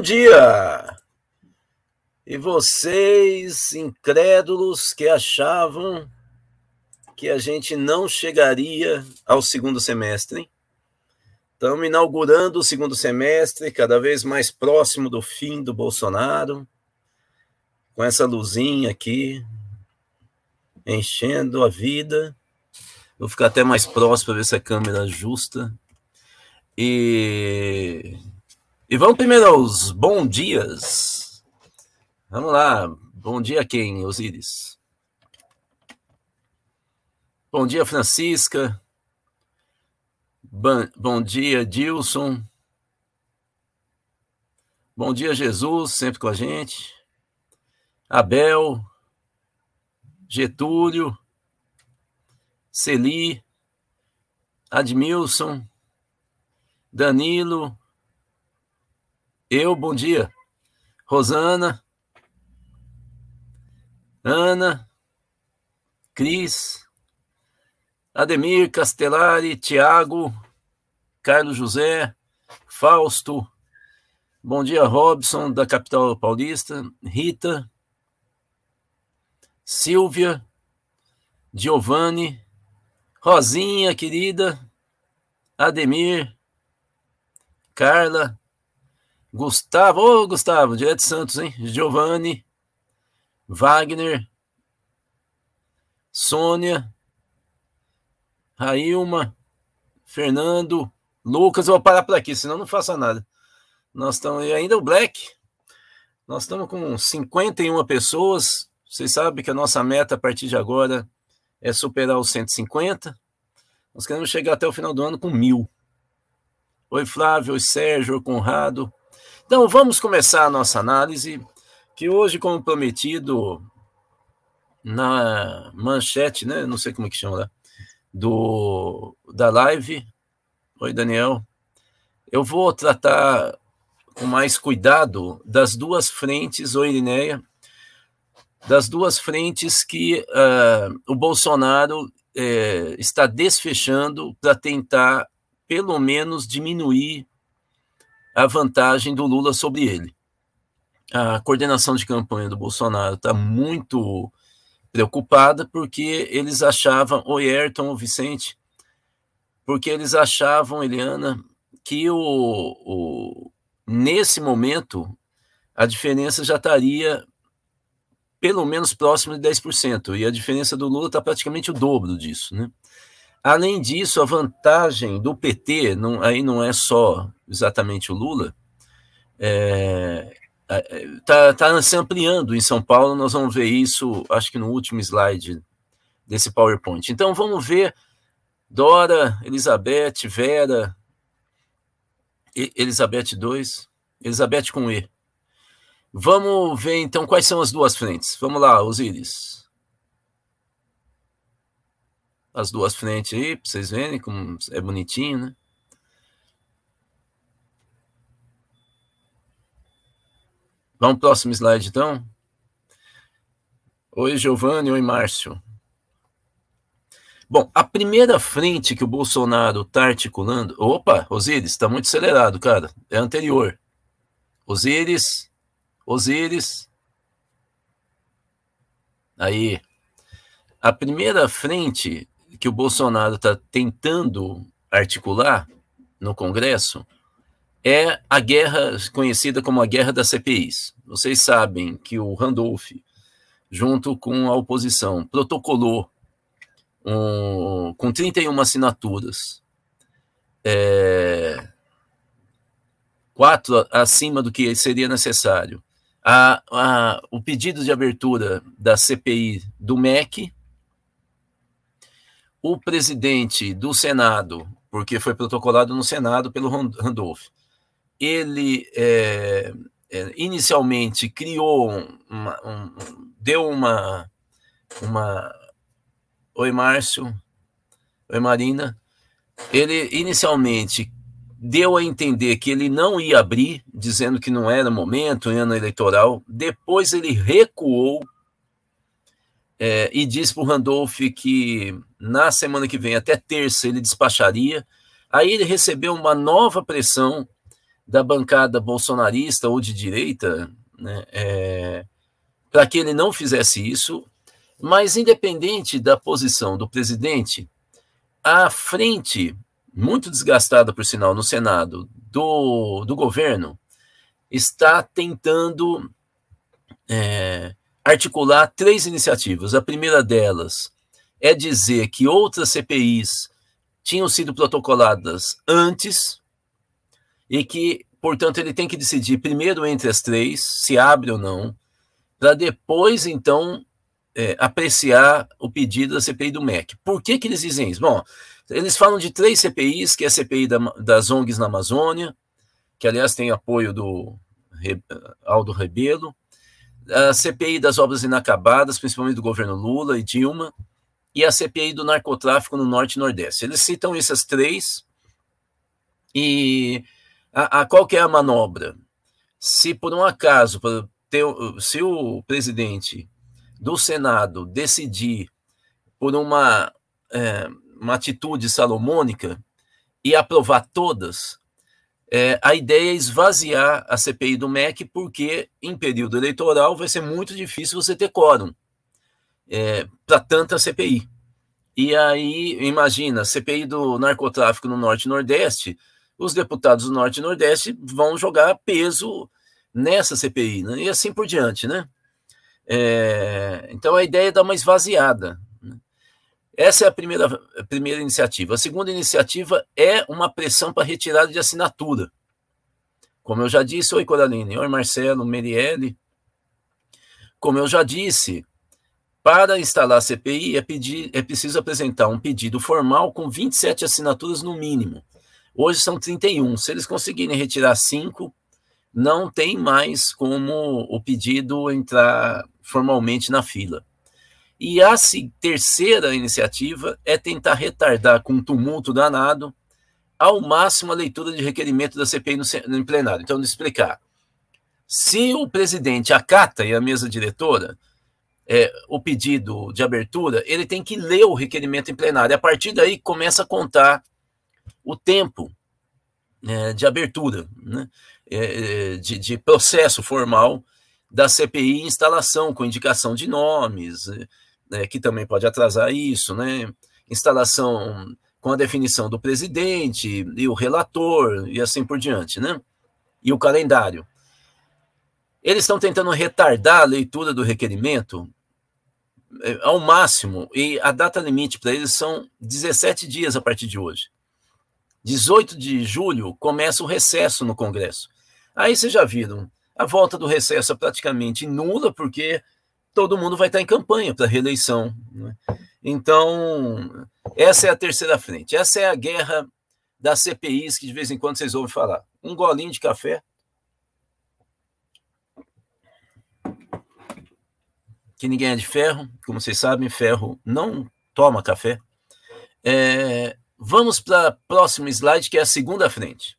Dia! E vocês, incrédulos, que achavam que a gente não chegaria ao segundo semestre? Estamos inaugurando o segundo semestre, cada vez mais próximo do fim do Bolsonaro, com essa luzinha aqui, enchendo a vida. Vou ficar até mais próximo para ver se a câmera ajusta. E e vamos primeiro aos bom dias. Vamos lá. Bom dia quem, Osíris? Bom dia, Francisca. Bom, bom dia, Dilson. Bom dia, Jesus, sempre com a gente. Abel. Getúlio. Celi. Admilson. Danilo. Eu, bom dia. Rosana. Ana. Cris. Ademir Castellari, Tiago. Carlos José. Fausto. Bom dia, Robson, da capital paulista. Rita. Silvia. Giovanni. Rosinha, querida. Ademir. Carla. Gustavo, ô Gustavo, direto de Santos, hein? Giovanni, Wagner, Sônia, Railma, Fernando, Lucas, eu vou parar por aqui, senão não faço nada. Nós estamos, ainda o Black, nós estamos com 51 pessoas, vocês sabem que a nossa meta a partir de agora é superar os 150, nós queremos chegar até o final do ano com mil. Oi Flávio, oi Sérgio, oi Conrado, então, vamos começar a nossa análise, que hoje, como prometido, na manchete, né? Não sei como é que chama lá, do, da live. Oi, Daniel. Eu vou tratar com mais cuidado das duas frentes, oi, Irineia, das duas frentes que uh, o Bolsonaro uh, está desfechando para tentar, pelo menos, diminuir a vantagem do Lula sobre ele. A coordenação de campanha do Bolsonaro está muito preocupada porque eles achavam, o Ayrton, o Vicente, porque eles achavam, Eliana, que o, o, nesse momento a diferença já estaria pelo menos próximo de 10%, e a diferença do Lula está praticamente o dobro disso, né? Além disso, a vantagem do PT, não, aí não é só exatamente o Lula, está é, é, tá, tá se ampliando em São Paulo. Nós vamos ver isso, acho que no último slide desse PowerPoint. Então, vamos ver Dora, Elizabeth, Vera, Elizabeth 2, Elizabeth com E. Vamos ver então quais são as duas frentes. Vamos lá, Osíris. As duas frentes aí, para vocês verem como é bonitinho, né? Vamos pro próximo slide, então. Oi, Giovanni. Oi, Márcio. Bom, a primeira frente que o Bolsonaro está articulando. Opa, Osíris, está muito acelerado, cara. É anterior. Osíris, Osíris. Aí. A primeira frente que o Bolsonaro está tentando articular no Congresso é a guerra conhecida como a guerra das CPIs. Vocês sabem que o Randolph, junto com a oposição, protocolou um, com 31 assinaturas, é, quatro acima do que seria necessário, a, a, o pedido de abertura da CPI do MEC, o presidente do Senado, porque foi protocolado no Senado pelo Randolph, ele é, é, inicialmente criou uma, um, deu uma, uma. Oi, Márcio. Oi, Marina. Ele inicialmente deu a entender que ele não ia abrir, dizendo que não era momento ano eleitoral. Depois ele recuou é, e disse para o Randolph que na semana que vem, até terça, ele despacharia. Aí ele recebeu uma nova pressão da bancada bolsonarista ou de direita, né, é, para que ele não fizesse isso, mas independente da posição do presidente, a frente, muito desgastada, por sinal, no Senado, do, do governo, está tentando é, articular três iniciativas. A primeira delas é dizer que outras CPIs tinham sido protocoladas antes e que, portanto, ele tem que decidir primeiro entre as três, se abre ou não, para depois, então, é, apreciar o pedido da CPI do MEC. Por que, que eles dizem isso? Bom, eles falam de três CPIs, que é a CPI da, das ONGs na Amazônia, que, aliás, tem apoio do Aldo Rebelo, a CPI das obras inacabadas, principalmente do governo Lula e Dilma, e a CPI do narcotráfico no Norte e Nordeste. Eles citam essas três, e a, a qual é a manobra? Se por um acaso, ter, se o presidente do Senado decidir por uma, é, uma atitude salomônica e aprovar todas, é, a ideia é esvaziar a CPI do MEC, porque em período eleitoral vai ser muito difícil você ter quórum é, para tanta CPI. E aí, imagina, CPI do narcotráfico no Norte e Nordeste, os deputados do Norte e Nordeste vão jogar peso nessa CPI, né? e assim por diante, né? É, então a ideia é dar uma esvaziada. Essa é a primeira, a primeira iniciativa. A segunda iniciativa é uma pressão para retirada de assinatura. Como eu já disse, oi Coraline, oi Marcelo, Merielle. Como eu já disse, para instalar a CPI é, pedir, é preciso apresentar um pedido formal com 27 assinaturas no mínimo. Hoje são 31. Se eles conseguirem retirar cinco, não tem mais como o pedido entrar formalmente na fila. E a terceira iniciativa é tentar retardar com um tumulto danado ao máximo a leitura de requerimento da CPI no, no plenário. Então, vou explicar. Se o presidente acata e a mesa diretora é, o pedido de abertura, ele tem que ler o requerimento em plenário. A partir daí começa a contar o tempo é, de abertura, né? é, é de, de processo formal da CPI instalação com indicação de nomes, né, que também pode atrasar isso, né? Instalação com a definição do presidente e o relator e assim por diante, né? E o calendário. Eles estão tentando retardar a leitura do requerimento é, ao máximo, e a data limite para eles são 17 dias a partir de hoje. 18 de julho começa o recesso no Congresso. Aí vocês já viram, a volta do recesso é praticamente nula, porque todo mundo vai estar em campanha para reeleição. Né? Então, essa é a terceira frente. Essa é a guerra das CPIs que de vez em quando vocês ouvem falar. Um golinho de café. Que ninguém é de ferro. Como vocês sabem, ferro não toma café. É, vamos para a próxima slide, que é a segunda frente.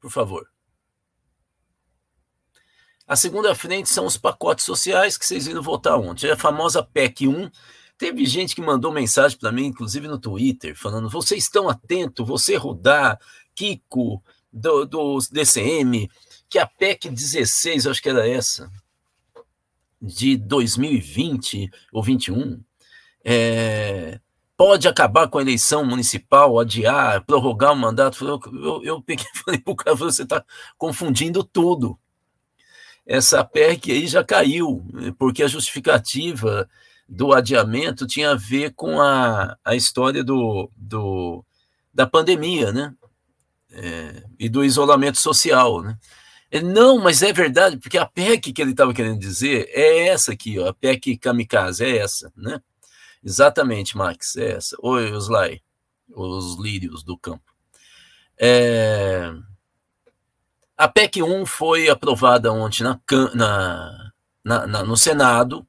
Por favor. A segunda frente são os pacotes sociais que vocês viram votar ontem. É a famosa PEC 1. Teve gente que mandou mensagem para mim, inclusive no Twitter, falando: vocês estão atentos, você Rudá, Kiko, do, do DCM, que a PEC 16, acho que era essa, de 2020 ou 21, é, pode acabar com a eleição municipal, adiar, prorrogar o mandato. Eu, eu, eu peguei e falei para o cara: você está confundindo tudo essa PEC aí já caiu, porque a justificativa do adiamento tinha a ver com a, a história do, do, da pandemia, né? É, e do isolamento social, né? Não, mas é verdade, porque a PEC que ele estava querendo dizer é essa aqui, ó, a PEC kamikaze, é essa, né? Exatamente, Max, é essa. Oi, os Lai, os lírios do campo. É, a PEC 1 foi aprovada ontem na, na, na, na no Senado.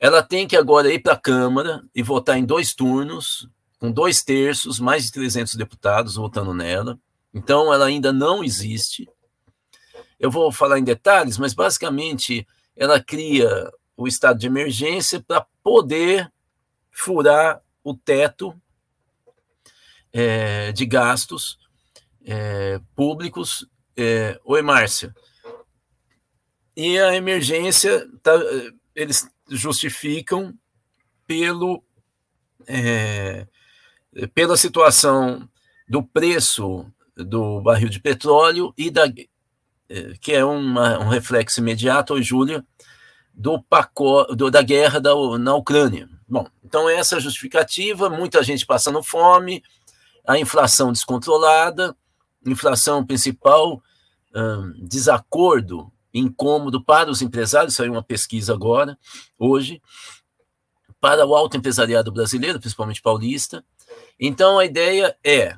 Ela tem que agora ir para a Câmara e votar em dois turnos, com dois terços, mais de 300 deputados votando nela. Então, ela ainda não existe. Eu vou falar em detalhes, mas basicamente ela cria o estado de emergência para poder furar o teto é, de gastos é, públicos. É, Oi, Márcia. E a emergência, tá, eles justificam pelo, é, pela situação do preço do barril de petróleo e da é, que é uma, um reflexo imediato, Júlia, do da guerra da, na Ucrânia. Bom, então essa justificativa, muita gente passando fome, a inflação descontrolada, inflação principal, desacordo, incômodo para os empresários, saiu uma pesquisa agora, hoje, para o alto empresariado brasileiro, principalmente paulista. Então a ideia é,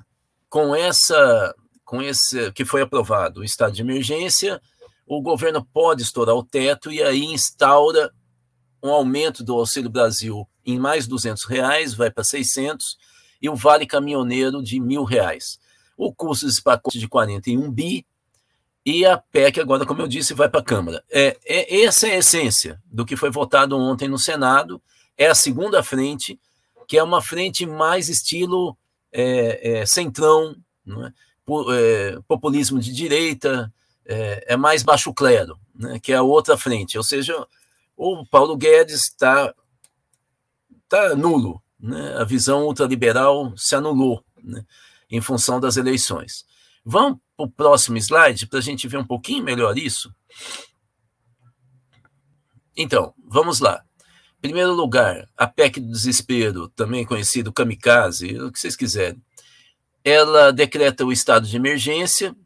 com essa, com esse que foi aprovado o estado de emergência, o governo pode estourar o teto e aí instaura um aumento do Auxílio Brasil em mais 200 reais, vai para 600, e o Vale Caminhoneiro de mil reais. O custo desse pacote de 41 bi, e a PEC agora, como eu disse, vai para a Câmara. É, é, essa é a essência do que foi votado ontem no Senado, é a segunda frente, que é uma frente mais estilo é, é, centrão, é? é? populismo de direita, é, é, mais baixo clero, né? que é a outra frente. Ou seja, o Paulo Guedes está tá nulo, né? a visão ultraliberal se anulou né? em função das eleições. Vamos para o próximo slide para a gente ver um pouquinho melhor isso. Então, vamos lá. Em primeiro lugar, a PEC do desespero, também conhecido kamikaze, o que vocês quiserem, ela decreta o estado de emergência,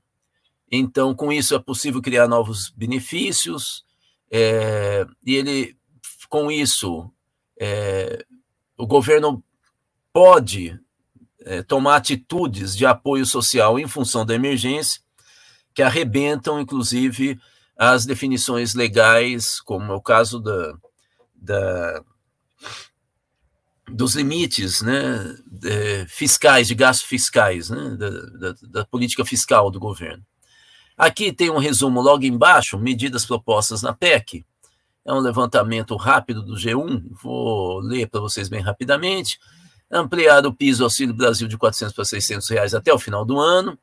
então, com isso, é possível criar novos benefícios, é, e ele, com isso, é, o governo pode é, tomar atitudes de apoio social em função da emergência, que arrebentam, inclusive, as definições legais, como é o caso da, da dos limites né, de, fiscais, de gastos fiscais, né, da, da, da política fiscal do governo. Aqui tem um resumo logo embaixo, medidas propostas na PEC. É um levantamento rápido do G1, vou ler para vocês bem rapidamente. Ampliar o piso Auxílio Brasil de 400 para 600 reais até o final do ano.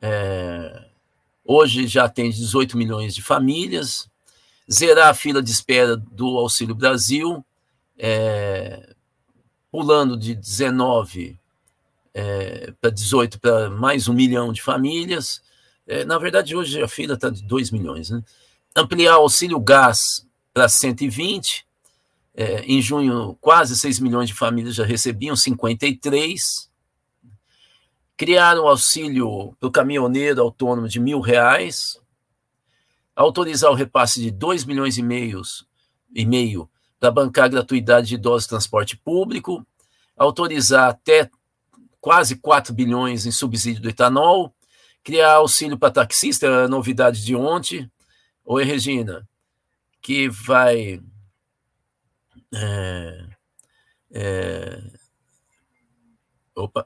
É, hoje já tem 18 milhões de famílias. Zerar a fila de espera do Auxílio Brasil, é, pulando de 19 é, para 18 para mais um milhão de famílias é, na verdade, hoje a fila está de 2 milhões. Né? Ampliar o auxílio gás para 120. É, em junho, quase 6 milhões de famílias já recebiam 53. Criar o auxílio para o caminhoneiro autônomo de mil reais. Autorizar o repasse de 2 milhões e, meios, e meio para bancar gratuidade de idosos de transporte público. Autorizar até quase 4 bilhões em subsídio do etanol Criar auxílio para taxista, é novidade de ontem. Oi, Regina, que vai. É, é, opa.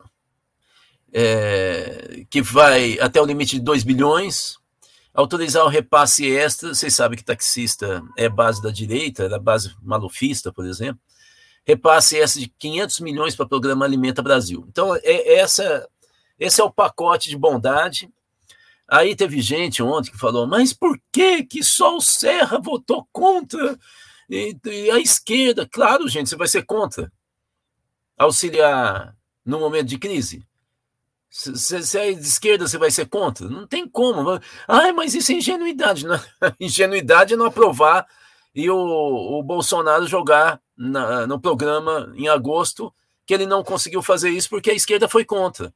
É, que vai até o limite de 2 bilhões, autorizar o repasse extra, vocês sabem que taxista é base da direita, é da base malufista, por exemplo, repasse extra de 500 milhões para o programa Alimenta Brasil. Então, é, essa esse é o pacote de bondade. Aí teve gente ontem que falou, mas por que que só o Serra votou contra? E, e a esquerda, claro, gente, você vai ser contra auxiliar no momento de crise. Se, se é de esquerda, você vai ser contra? Não tem como. Ai, mas isso é ingenuidade. Não, ingenuidade é não aprovar e o, o Bolsonaro jogar na, no programa em agosto que ele não conseguiu fazer isso porque a esquerda foi contra.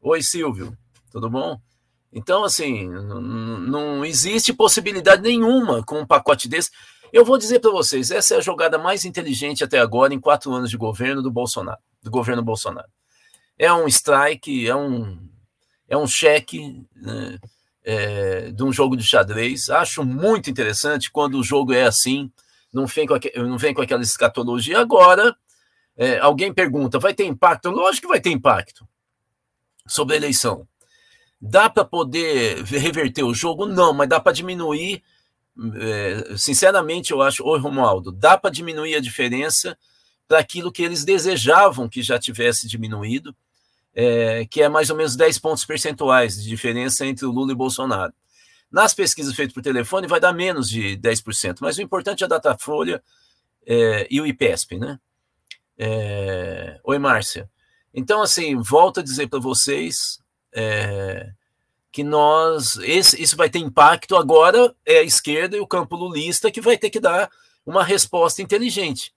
Oi, Silvio, tudo bom? Então, assim, não existe possibilidade nenhuma com um pacote desse. Eu vou dizer para vocês, essa é a jogada mais inteligente até agora em quatro anos de governo do Bolsonaro, do governo Bolsonaro. É um strike, é um, é um cheque né, é, de um jogo de xadrez. Acho muito interessante quando o jogo é assim, não vem com, não vem com aquela escatologia. Agora, é, alguém pergunta, vai ter impacto? Lógico que vai ter impacto sobre a eleição. Dá para poder reverter o jogo? Não, mas dá para diminuir. É, sinceramente, eu acho, oi Romualdo, dá para diminuir a diferença para aquilo que eles desejavam que já tivesse diminuído. é, que é mais ou menos 10 pontos percentuais de diferença entre o Lula e o Bolsonaro. Nas pesquisas feitas por telefone, vai dar menos de 10%, mas o importante é a Datafolha é, e o IPESP, né? É... Oi, Márcia. Então, assim, volto a dizer para vocês é, que nós. Esse, isso vai ter impacto. Agora é a esquerda e o campo lulista que vai ter que dar uma resposta inteligente,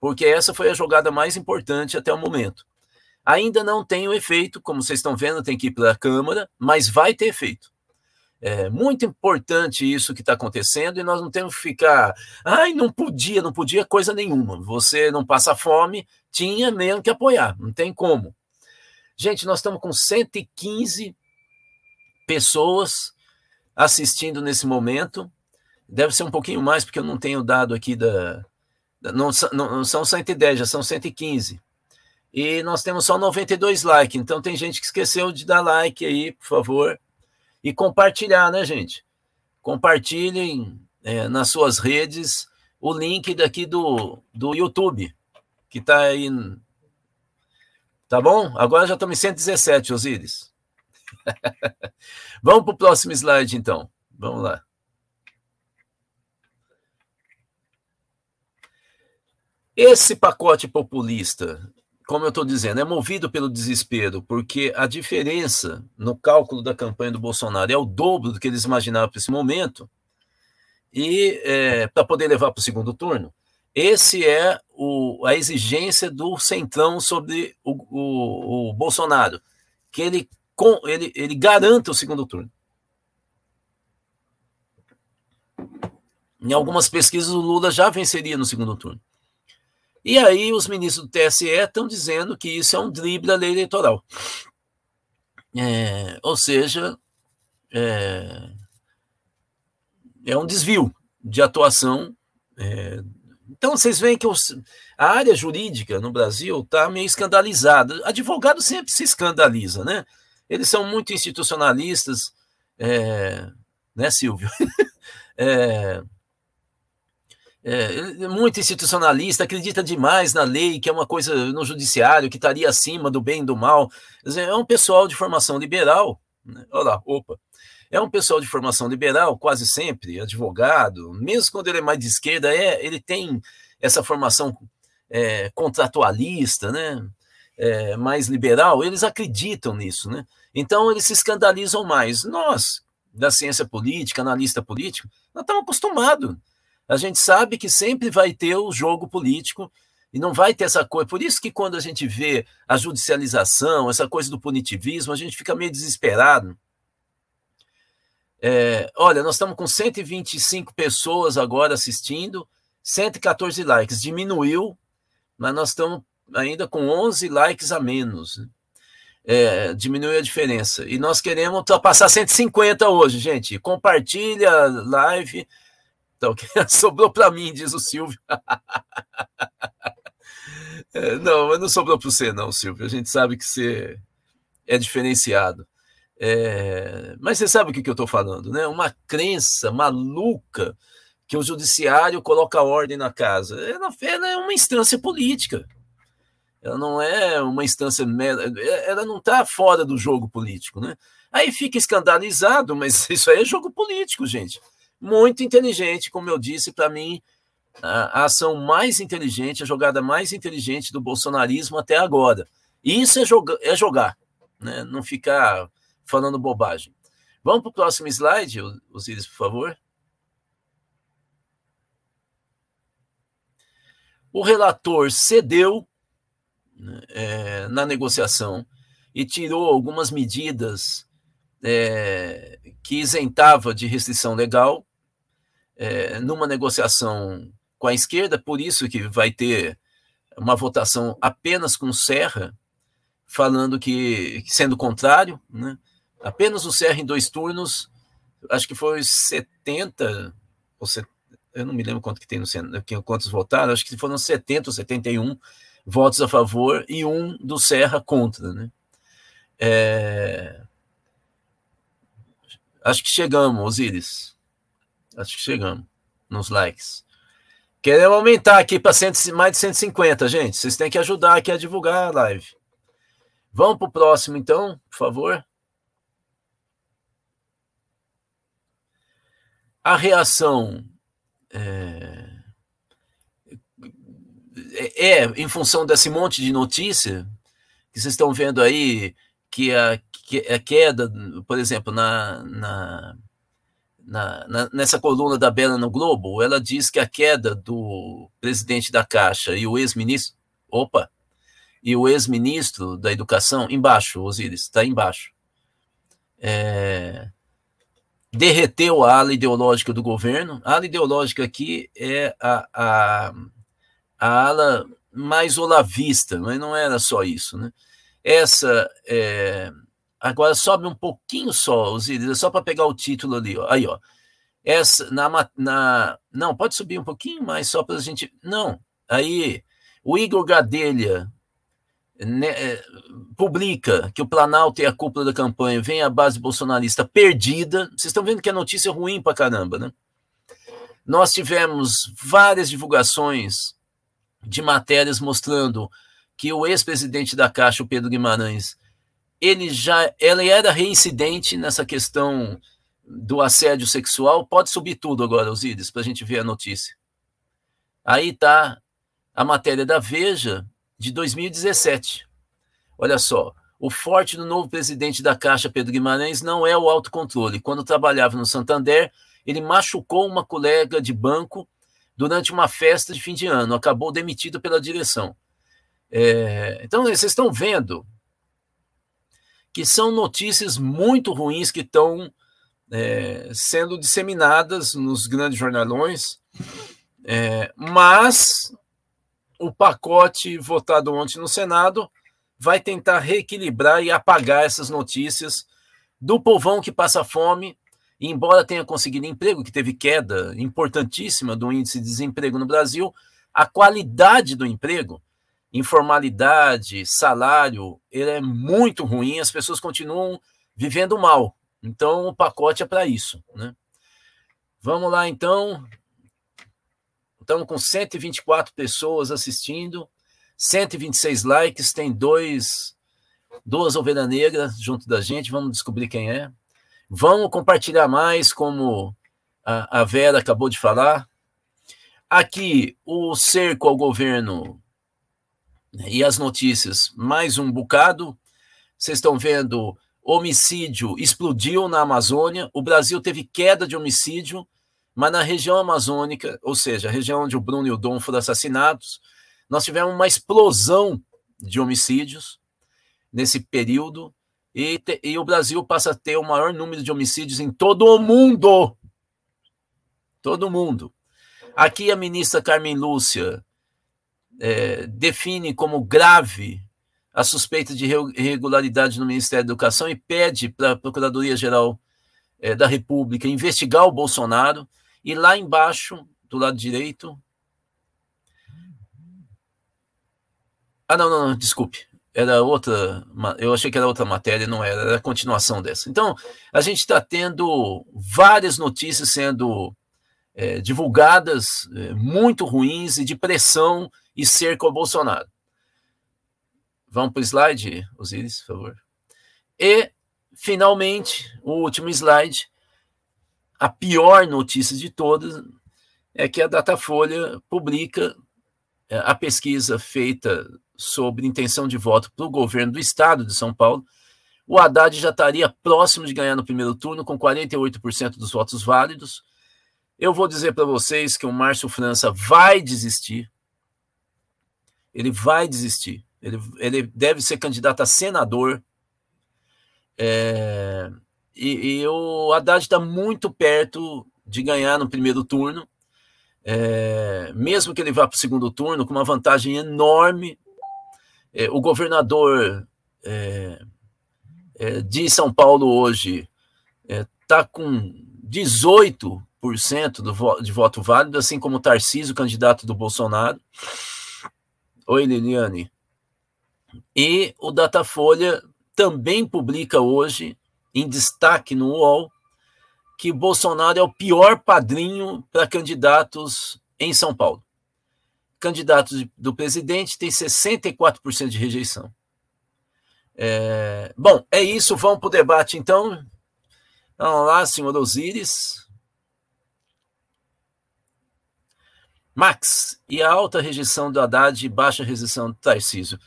porque essa foi a jogada mais importante até o momento. Ainda não tem o efeito, como vocês estão vendo, tem que ir para a Câmara, mas vai ter efeito. É muito importante isso que está acontecendo e nós não temos que ficar, ai, não podia, não podia coisa nenhuma. Você não passa fome, tinha mesmo que apoiar, não tem como. Gente, nós estamos com 115 pessoas assistindo nesse momento. Deve ser um pouquinho mais, porque eu não tenho dado aqui da. Não, não, não são 110, já são 115. E nós temos só 92 likes, então tem gente que esqueceu de dar like aí, por favor e compartilhar, né, gente? Compartilhem é, nas suas redes o link daqui do, do YouTube, que está aí. Tá bom? Agora já estamos em 117, Osíris. Vamos para o próximo slide, então. Vamos lá. Esse pacote populista como eu estou dizendo, é movido pelo desespero, porque a diferença no cálculo da campanha do Bolsonaro é o dobro do que eles imaginavam para esse momento, e é, para poder levar para o segundo turno. Esse é o, a exigência do Centrão sobre o, o, o Bolsonaro, que ele, com, ele, ele garanta o segundo turno. Em algumas pesquisas, o Lula já venceria no segundo turno. E aí os ministros do TSE estão dizendo que isso é um drible da lei eleitoral. É, ou seja, é, é, um desvio de atuação. É, então vocês veem que os, a área jurídica no Brasil está meio escandalizada. Advogado sempre se escandaliza, né? Eles são muito institucionalistas, é, né, Silvio? é, é, é, muito institucionalista, acredita demais na lei, que é uma coisa no judiciário que estaria acima do bem e do mal. É um pessoal de formação liberal. Né? Olha lá, opa. É um pessoal de formação liberal, quase sempre, advogado, mesmo quando ele é mais de esquerda, é, ele tem essa formação é, contratualista, né? É, mais liberal, eles acreditam nisso, né? Então eles se escandalizam mais. Nós, da ciência política, analista político, nós estamos acostumados a gente sabe que sempre vai ter o jogo político e não vai ter essa coisa. Por isso que quando a gente vê a judicialização, essa coisa do punitivismo, a gente fica meio desesperado. É, olha, nós estamos com 125 pessoas agora assistindo, 114 likes. Diminuiu, mas nós estamos ainda com 11 likes a menos. Né? É, a diferença. E nós queremos ultrapassar 150 hoje, gente. Compartilha live então, sobrou para mim, diz o Silvio. é, não, mas não sobrou para você, não, Silvio. A gente sabe que você é diferenciado. É, mas você sabe o que, que eu estou falando, né? Uma crença maluca que o judiciário coloca ordem na casa. Ela, ela é uma instância política. Ela não é uma instância. Ela não está fora do jogo político, né? Aí fica escandalizado, mas isso aí é jogo político, gente muito inteligente, como eu disse, para mim, a, ação mais inteligente, a jogada mais inteligente do bolsonarismo até agora. Isso é, joga, é jogar, né? não ficar falando bobagem. Vamos para o próximo slide, Osiris, por favor. O relator cedeu é, na negociação e tirou algumas medidas é, que isentava de restrição legal, é, numa negociação com a esquerda, por isso que vai ter uma votação apenas com Serra, falando que, sendo contrário, né? apenas o Serra em dois turnos, acho que foi 70, ou eu não me lembro quanto que tem no Senado, quantos votaram, acho que foram 70 ou 71 votos a favor e um do Serra contra. Né? É, acho que chegamos, Osíris. Acho que chegamos nos likes. Queremos aumentar aqui para mais de 150, gente. Vocês têm que ajudar aqui a divulgar a live. Vamos para o próximo, então, por favor. A reação é, é, é, em função desse monte de notícia que vocês estão vendo aí, que a, que a queda, por exemplo, na, na, na, nessa coluna da Bela no Globo, ela diz que a queda do presidente da Caixa e o ex-ministro. Opa! E o ex-ministro da Educação, embaixo, Osiris, está embaixo. É, derreteu a ala ideológica do governo. A ala ideológica aqui é a, a, a ala mais olavista, mas não era só isso. Né? Essa. É, agora sobe um pouquinho só, Osiris, é só para pegar o título ali. Ó. Aí, ó. Essa, na, na, não, pode subir um pouquinho mais só para a gente. Não, aí o Igor Gadelha, né, é, publica que o Planalto e a cúpula da campanha vem a base bolsonarista perdida. Vocês estão vendo que a notícia é ruim para caramba, né? Nós tivemos várias divulgações de matérias mostrando que o ex-presidente da Caixa, o Pedro Guimarães, ele já ela era reincidente nessa questão do assédio sexual. Pode subir tudo agora, Osíris, para a gente ver a notícia. Aí está a matéria da Veja de 2017. Olha só, o forte do novo presidente da Caixa, Pedro Guimarães, não é o autocontrole. Quando trabalhava no Santander, ele machucou uma colega de banco durante uma festa de fim de ano, acabou demitido pela direção. É, então, vocês estão vendo que são notícias muito ruins que estão é, sendo disseminadas nos grandes jornalões, é, mas o pacote votado ontem no Senado vai tentar reequilibrar e apagar essas notícias do povão que passa fome, embora tenha conseguido emprego, que teve queda importantíssima do índice de desemprego no Brasil, a qualidade do emprego, informalidade, salário, ele é muito ruim, as pessoas continuam vivendo mal. Então, o pacote é para isso. Né? Vamos lá, então. Estamos com 124 pessoas assistindo, 126 likes, tem dois, duas ovelhas negras junto da gente, vamos descobrir quem é. Vamos compartilhar mais, como a, a Vera acabou de falar. Aqui, o cerco ao governo e as notícias, mais um bocado. Vocês estão vendo, homicídio explodiu na Amazônia, o Brasil teve queda de homicídio, mas na região amazônica, ou seja, a região onde o Bruno e o Dom foram assassinados, nós tivemos uma explosão de homicídios nesse período, e, te, e o Brasil passa a ter o maior número de homicídios em todo o mundo. Todo mundo. Aqui a ministra Carmen Lúcia é, define como grave a suspeita de irregularidade no Ministério da Educação e pede para a Procuradoria-Geral é, da República investigar o Bolsonaro e lá embaixo, do lado direito. Ah, não, não, não desculpe. Era outra. Eu achei que era outra matéria, não era, era a continuação dessa. Então, a gente está tendo várias notícias sendo é, divulgadas é, muito ruins e de pressão e cerco ao Bolsonaro. Vamos para o slide, Osiris, por favor. E, finalmente, o último slide a pior notícia de todas é que a Datafolha publica é, a pesquisa feita sobre intenção de voto para o governo do estado de São Paulo. O Haddad já estaria próximo de ganhar no primeiro turno, com 48% dos votos válidos. Eu vou dizer para vocês que o Márcio França vai desistir. Ele vai desistir. Ele, ele deve ser candidato a senador. É, e, e o Haddad está muito perto de ganhar no primeiro turno, é, mesmo que ele vá para o segundo turno, com uma vantagem enorme. É, o governador é, é de São Paulo hoje está é, com 18% do vo de voto válido, assim como o Tarcísio, candidato do Bolsonaro. Oi, Liliane. E o Datafolha também publica hoje em destaque no UOL que Bolsonaro é o pior padrinho para candidatos em São Paulo. Candidatos do presidente tem 64% de rejeição. É, bom, é isso. Vamos para o debate, então. Vamos lá, senhor Osíris. Max, e a alta rejeição do Haddad e baixa rejeição do Tarcísio?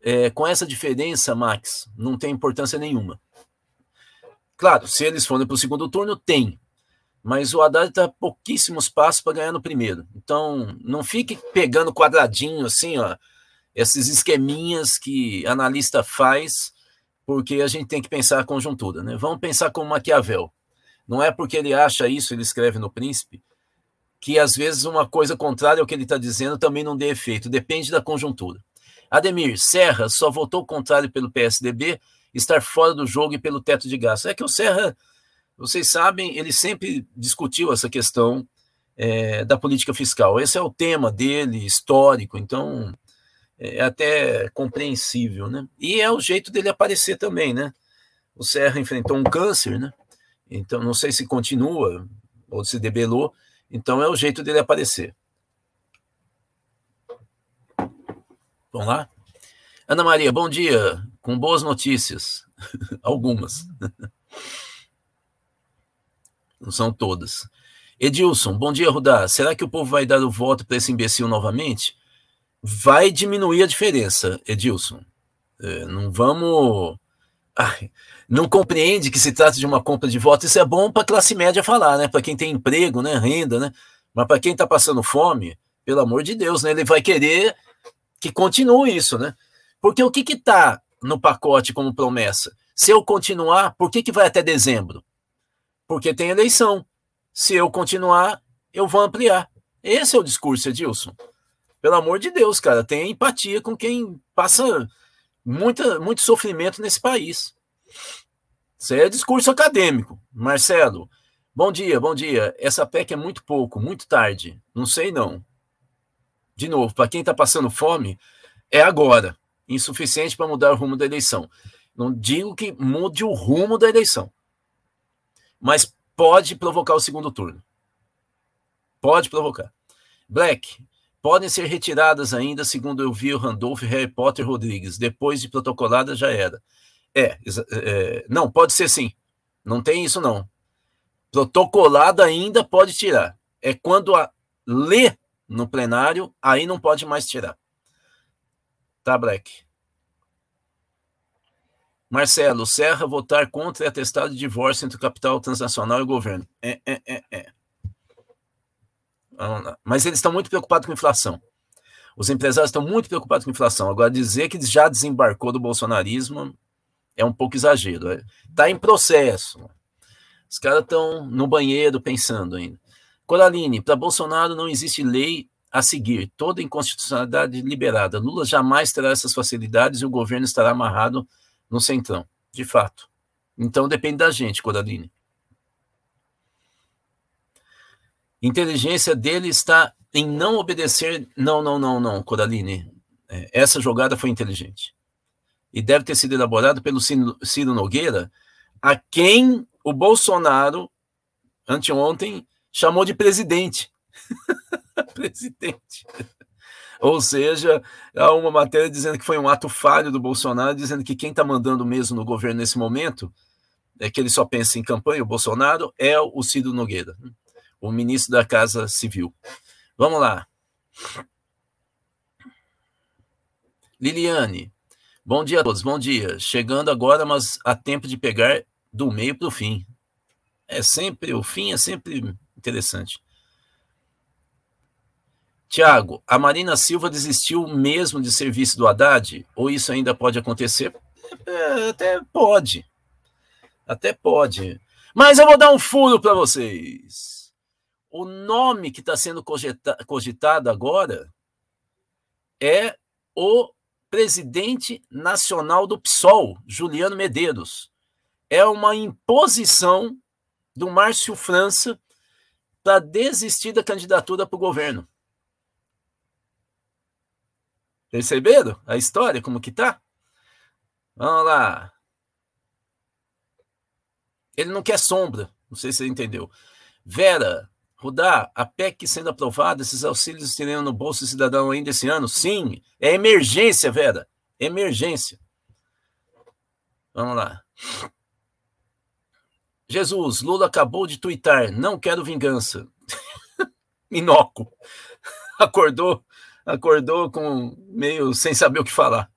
É, com essa diferença, Max, não tem importância nenhuma. Claro, se eles forem para o segundo turno, tem. Mas o Haddad está pouquíssimos passos para ganhar no primeiro. Então, não fique pegando quadradinho assim, ó, esses esqueminhas que analista faz, porque a gente tem que pensar a conjuntura, né? Vamos pensar como Maquiavel. Não é porque ele acha isso, ele escreve no Príncipe, que às vezes uma coisa contrária ao que ele está dizendo também não dê efeito, depende da conjuntura. Ademir, Serra só votou contrário pelo PSDB estar fora do jogo e pelo teto de gastos. É que o Serra, vocês sabem, ele sempre discutiu essa questão é, da política fiscal. Esse é o tema dele, histórico, então é até compreensível, né? E é o jeito dele aparecer também, né? O Serra enfrentou um câncer, né? Então, não sei se continua ou se debelou, então é o jeito dele aparecer. Vamos lá? Ana Maria, bom dia. Com boas notícias. Algumas. Não são todas. Edilson, bom dia, Rudá. Será que o povo vai dar o voto para esse imbecil novamente? Vai diminuir a diferença, Edilson. É, não vamos. Ai, não compreende que se trata de uma compra de votos. Isso é bom para a classe média falar, né? Para quem tem emprego, né? Renda, né? Mas para quem está passando fome, pelo amor de Deus, né? Ele vai querer que continue isso, né? Porque o que está no pacote como promessa? Se eu continuar, por que, que vai até dezembro? Porque tem eleição. Se eu continuar, eu vou ampliar. Esse é o discurso, Edilson. Pelo amor de Deus, cara, tenha empatia com quem passa muita, muito sofrimento nesse país. Isso é discurso acadêmico. Marcelo, bom dia, bom dia. Essa PEC é muito pouco, muito tarde. Não sei não. De novo, para quem está passando fome, é agora. Insuficiente para mudar o rumo da eleição. Não digo que mude o rumo da eleição, mas pode provocar o segundo turno. Pode provocar. Black, podem ser retiradas ainda, segundo eu vi o Randolph Harry Potter Rodrigues. Depois de protocolada já era. É, é, não, pode ser sim. Não tem isso, não. Protocolado ainda pode tirar. É quando a lê no plenário, aí não pode mais tirar. Tá, Black? Marcelo, Serra votar contra atestado de divórcio entre o capital transnacional e o governo. É, é, é, é. Mas eles estão muito preocupados com inflação. Os empresários estão muito preocupados com inflação. Agora, dizer que já desembarcou do bolsonarismo é um pouco exagero. Está é. em processo. Os caras estão no banheiro pensando ainda. Coraline, para Bolsonaro não existe lei a seguir, toda inconstitucionalidade liberada. Lula jamais terá essas facilidades e o governo estará amarrado no centrão, de fato. Então depende da gente, Coraline. Inteligência dele está em não obedecer. Não, não, não, não, Coraline. É, essa jogada foi inteligente e deve ter sido elaborado pelo Ciro Nogueira, a quem o Bolsonaro, anteontem, chamou de presidente. presidente. Ou seja, há uma matéria dizendo que foi um ato falho do Bolsonaro, dizendo que quem está mandando mesmo no governo nesse momento, é que ele só pensa em campanha, o Bolsonaro, é o Ciro Nogueira, o ministro da Casa Civil. Vamos lá. Liliane, Bom dia a todos, bom dia. Chegando agora, mas há tempo de pegar do meio para o fim. É sempre, o fim é sempre interessante. Tiago, a Marina Silva desistiu mesmo de serviço do Haddad? Ou isso ainda pode acontecer? É, até pode. Até pode. Mas eu vou dar um furo para vocês. O nome que está sendo cogitado agora é o presidente nacional do PSOL, Juliano Medeiros. É uma imposição do Márcio França para desistir da candidatura para o governo. Perceberam a história, como que tá? Vamos lá. Ele não quer sombra, não sei se você entendeu. Vera, Rudá, a PEC sendo aprovada, esses auxílios estarão no Bolsa Cidadão ainda esse ano? Sim, é emergência, Vera. Emergência. Vamos lá. Jesus, Lula acabou de twittar, não quero vingança. Minoco. Acordou, acordou com meio sem saber o que falar.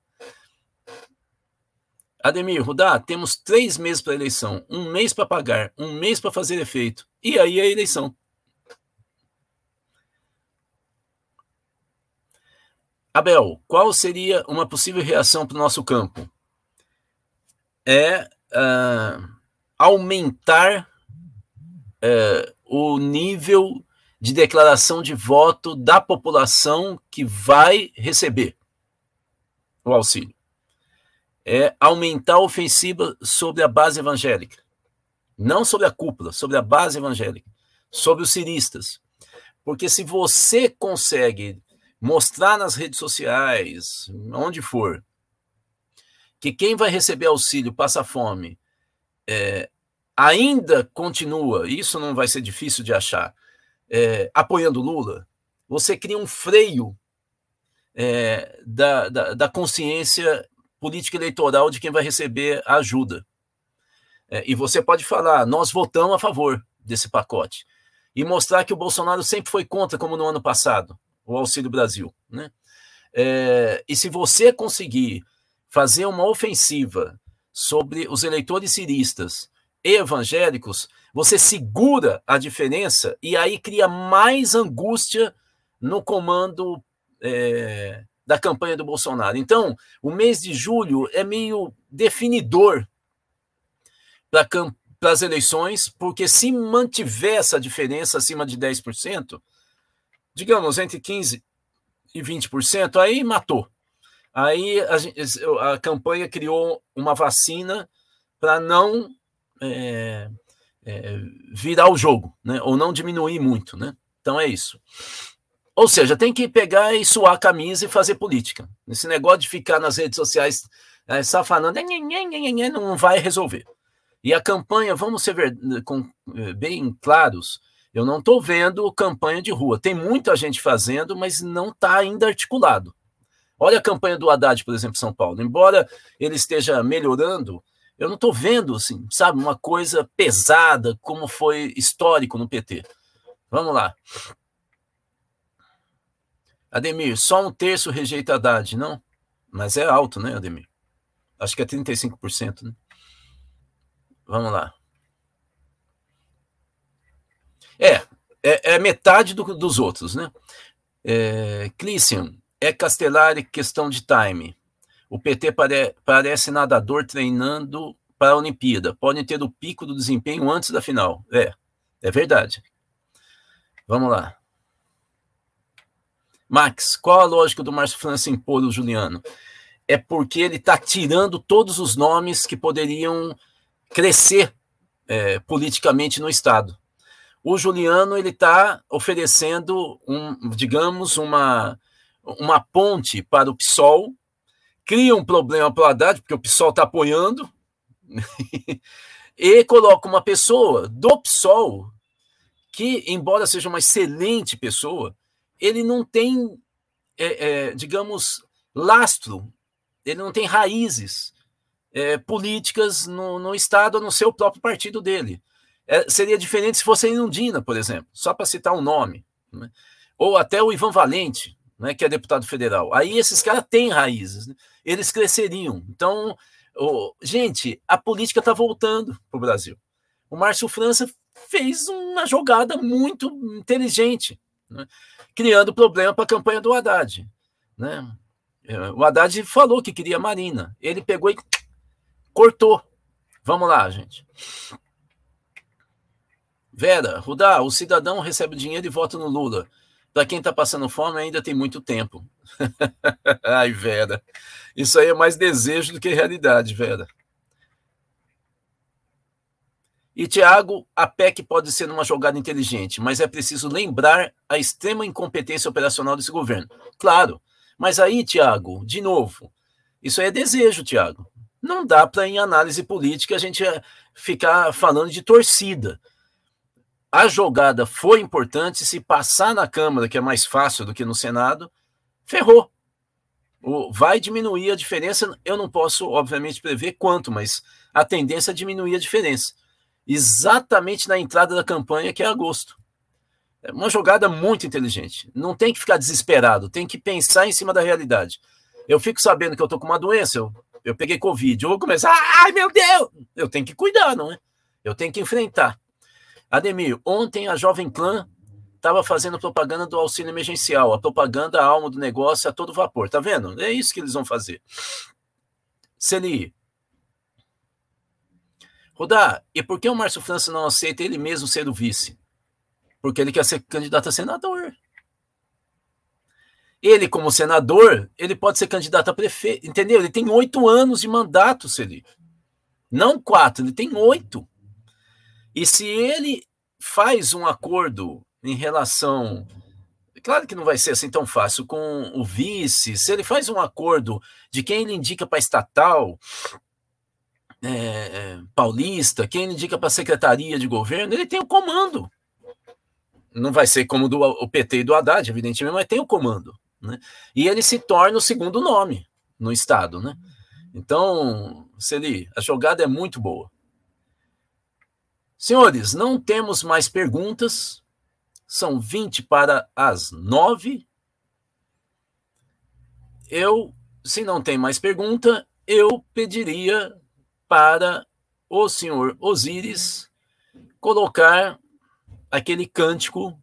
Ademir, Rudá, temos três meses para a eleição, um mês para pagar, um mês para fazer efeito. E aí a eleição. Abel, qual seria uma possível reação para o nosso campo? É uh, aumentar uh, o nível de declaração de voto da população que vai receber o auxílio é aumentar a ofensiva sobre a base evangélica. Não sobre a cúpula, sobre a base evangélica, sobre os ciristas. Porque se você consegue mostrar nas redes sociais, onde for, que quem vai receber auxílio passa fome, é, ainda continua, isso não vai ser difícil de achar, é, apoiando Lula, você cria um freio é, da, da, da consciência política eleitoral de quem vai receber a ajuda. É, e você pode falar, nós votamos a favor desse pacote. E mostrar que o Bolsonaro sempre foi contra, como no ano passado, o Auxílio Brasil. Né? É, e se você conseguir fazer uma ofensiva sobre os eleitores ciristas evangélicos, você segura a diferença e aí cria mais angústia no comando é, da campanha do Bolsonaro. Então, o mês de julho é meio definidor para as eleições, porque se mantiver essa diferença acima de 10%, digamos, entre 15% e 20%, aí matou. Aí a, a campanha criou uma vacina para não é, é, virar o jogo, né? ou não diminuir muito. Né? Então é isso. Ou seja, tem que pegar e suar a camisa e fazer política. Esse negócio de ficar nas redes sociais é, só falando não vai resolver. E a campanha, vamos ser eh, bem claros, eu não estou vendo campanha de rua. Tem muita gente fazendo, mas não está ainda articulado. Olha a campanha do Haddad, por exemplo, em São Paulo. Embora ele esteja melhorando, eu não estou vendo, assim, sabe, uma coisa pesada como foi histórico no PT. Vamos lá. Ademir, só um terço rejeita Haddad, não? Mas é alto, né, Ademir? Acho que é 35%, né? Vamos lá. É, é, é metade do, dos outros, né? É, Clícian, é Castellari questão de time. O PT pare, parece nadador treinando para a Olimpíada. Podem ter o pico do desempenho antes da final. É, é verdade. Vamos lá. Max, qual a lógica do Márcio França impor o Juliano? É porque ele está tirando todos os nomes que poderiam crescer é, politicamente no Estado. O Juliano ele está oferecendo, um, digamos, uma, uma ponte para o PSOL, cria um problema para o Haddad, porque o PSOL está apoiando, e coloca uma pessoa do PSOL que, embora seja uma excelente pessoa, ele não tem, é, é, digamos, lastro, ele não tem raízes é, políticas no, no, Estado ou no seu próprio partido dele. É, seria diferente se fosse a Inundina, por exemplo, só para citar um nome. Né? Ou até o Ivan Valente, né, que é deputado federal. Aí esses caras têm raízes, né? eles cresceriam. Então, oh, gente, a política está voltando para o Brasil. O Márcio França fez uma jogada muito inteligente. Né? criando problema para a campanha do Haddad. Né? É, o Haddad falou que queria Marina. Ele pegou e cortou. Vamos lá, gente. Vera, Rudá, o cidadão recebe dinheiro e vota no Lula. Para quem está passando fome, ainda tem muito tempo. Ai, Vera. Isso aí é mais desejo do que realidade, Vera. E, Tiago, a PEC pode ser uma jogada inteligente, mas é preciso lembrar a extrema incompetência operacional desse governo. Claro, mas aí, Tiago, de novo, isso aí é desejo, Tiago. Não dá para, em análise política, a gente eh, ficar falando de torcida. A jogada foi importante, se passar na Câmara, que é mais fácil do que no Senado, ferrou. vai diminuir a diferença. Eu não posso, obviamente, prever quanto, mas a tendência é diminuir a diferença. Exatamente na entrada da campanha, que é agosto. É uma jogada muito inteligente. Não tem que ficar desesperado, tem que pensar em cima da realidade. Eu fico sabendo que eu tô com uma doença, eu, eu peguei Covid, eu vou começar, ai meu Deus! Eu tenho que cuidar, não é? Eu tenho que enfrentar. Ademir, ontem a Jovem Clã estava fazendo propaganda do auxílio emergencial, a propaganda a alma do negócio a todo vapor, tá vendo? É isso que eles vão fazer. Celi. Rodar, e por que o Márcio França não aceita ele mesmo ser o vice? Porque ele quer ser candidato a senador. Ele, como senador, ele pode ser candidato a prefeito, entendeu? Ele tem oito anos de mandato, Celi. Não quatro, ele tem oito. E se ele faz um acordo em relação. Claro que não vai ser assim tão fácil com o vice. Se ele faz um acordo de quem ele indica para estatal é, paulista, quem ele indica para secretaria de governo, ele tem o comando. Não vai ser como do, o PT e do Haddad, evidentemente, mas tem o comando. Né? E ele se torna o segundo nome no Estado. Né? Então, se ele, a jogada é muito boa. Senhores, não temos mais perguntas. São 20 para as 9. Eu, se não tem mais pergunta, eu pediria para o senhor Osíris colocar aquele cântico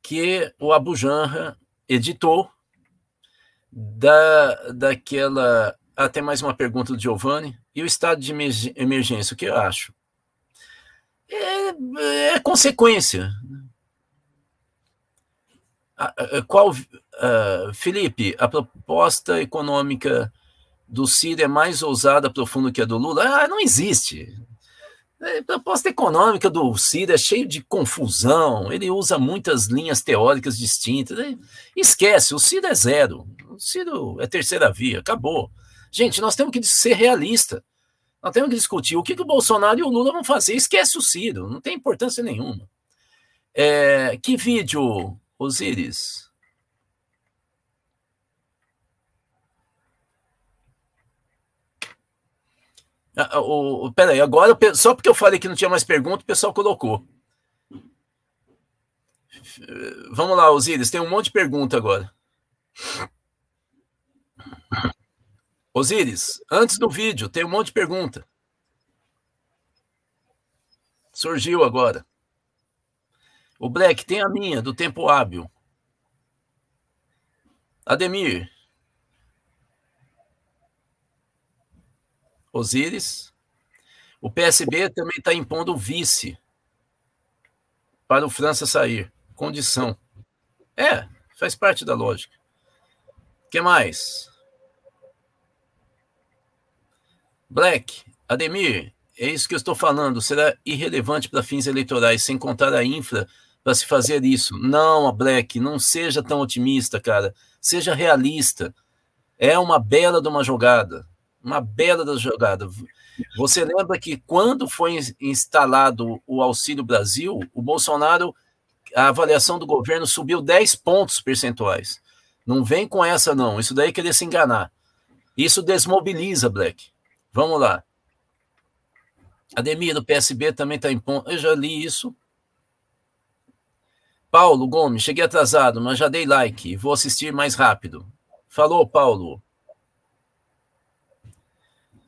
que o Abu Janra editou da, daquela. Até mais uma pergunta do Giovanni. E o estado de emergência, o que eu acho? É, é consequência. Qual, uh, Felipe, a proposta econômica do Ciro é mais ousada, profunda que a do Lula? Ah, não existe. A proposta econômica do Ciro é cheio de confusão, ele usa muitas linhas teóricas distintas. Esquece, o Ciro é zero. O Ciro é terceira via, acabou. Gente, nós temos que ser realistas. Nós temos que discutir o que, que o Bolsonaro e o Lula vão fazer. Esquece o Ciro, não tem importância nenhuma. É, que vídeo Osíris. Ah, o, o, peraí, agora, só porque eu falei que não tinha mais pergunta, o pessoal colocou. Vamos lá, Osíris, tem um monte de pergunta agora. Osíris, antes do vídeo, tem um monte de pergunta. Surgiu agora. O Black tem a minha, do tempo hábil. Ademir. Osíris. O PSB também está impondo vice para o França sair. Condição. É, faz parte da lógica. O que mais? Black, Ademir, é isso que eu estou falando. Será irrelevante para fins eleitorais, sem contar a infra para se fazer isso. Não, Black, não seja tão otimista, cara. Seja realista. É uma bela de uma jogada. Uma bela da jogada. Você lembra que quando foi instalado o Auxílio Brasil, o Bolsonaro, a avaliação do governo subiu 10 pontos percentuais. Não vem com essa, não. Isso daí é querer se enganar. Isso desmobiliza, Black. Vamos lá. Ademir do PSB também está em ponto. Eu já li isso. Paulo Gomes, cheguei atrasado, mas já dei like. Vou assistir mais rápido. Falou, Paulo.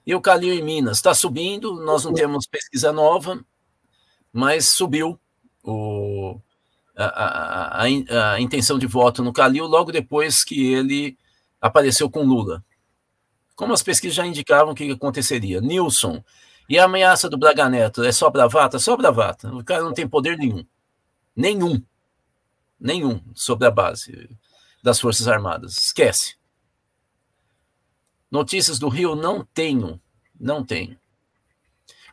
E o Calil em Minas está subindo. Nós não temos pesquisa nova, mas subiu o, a, a, a, a intenção de voto no Calil logo depois que ele apareceu com Lula. Como as pesquisas já indicavam que aconteceria. Nilson. E a ameaça do Braga Neto é só bravata? Só bravata. O cara não tem poder nenhum. Nenhum nenhum sobre a base das Forças Armadas. Esquece. Notícias do Rio não tenho, não tenho.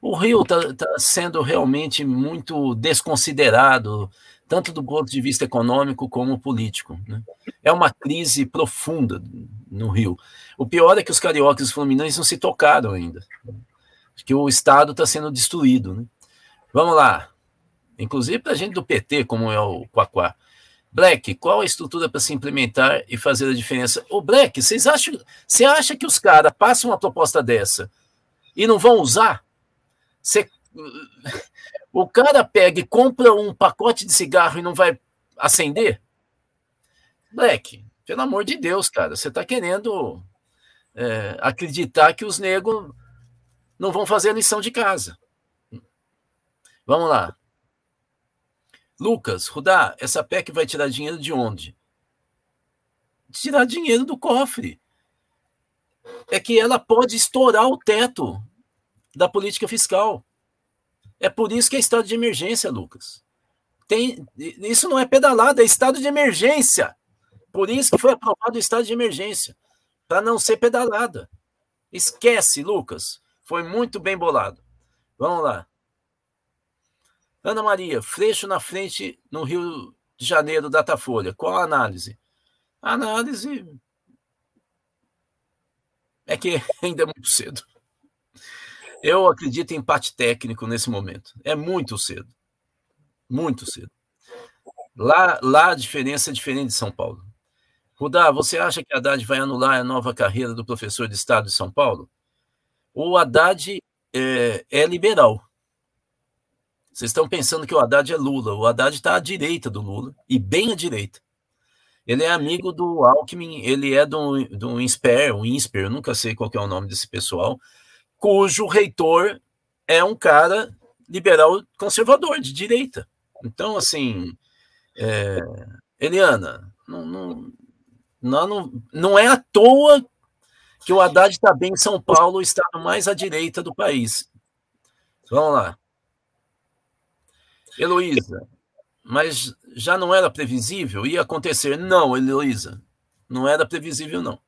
O Rio está tá sendo realmente muito desconsiderado, tanto do ponto de vista econômico como político. Né? É uma crise profunda no Rio. O pior é que os cariocas e fluminenses não se tocaram ainda, que o Estado está sendo destruído. Né? Vamos lá. Inclusive para a gente do PT, como é o Quaquá. Black, qual a estrutura para se implementar e fazer a diferença? O Black, vocês acham, você acha que os caras passam uma proposta dessa e não vão usar? Você, o cara pega e compra um pacote de cigarro e não vai acender? Black, pelo amor de Deus, cara, você está querendo é, acreditar que os negros não vão fazer a lição de casa. Vamos lá. Lucas, Rudá, essa PEC vai tirar dinheiro de onde? Tirar dinheiro do cofre. É que ela pode estourar o teto da política fiscal. É por isso que é estado de emergência, Lucas. Tem, isso não é pedalada, é estado de emergência. Por isso que foi aprovado o estado de emergência, para não ser pedalada. Esquece, Lucas. Foi muito bem bolado. Vamos lá. Ana Maria, Freixo na frente no Rio de Janeiro, Datafolha. Qual a análise? A análise é que ainda é muito cedo. Eu acredito em empate técnico nesse momento. É muito cedo. Muito cedo. Lá, lá a diferença é diferente de São Paulo. Rudá, você acha que Haddad vai anular a nova carreira do professor de Estado de São Paulo? O Haddad é, é liberal. Vocês estão pensando que o Haddad é Lula. O Haddad está à direita do Lula, e bem à direita. Ele é amigo do Alckmin, ele é do, do INSPER, o INSPER, eu nunca sei qual é o nome desse pessoal, cujo reitor é um cara liberal conservador, de direita. Então, assim, é, Eliana, não, não, não, não é à toa que o Haddad está bem em São Paulo, o estado mais à direita do país. Vamos lá. Heloísa, mas já não era previsível? Ia acontecer? Não, Heloísa, não era previsível, não.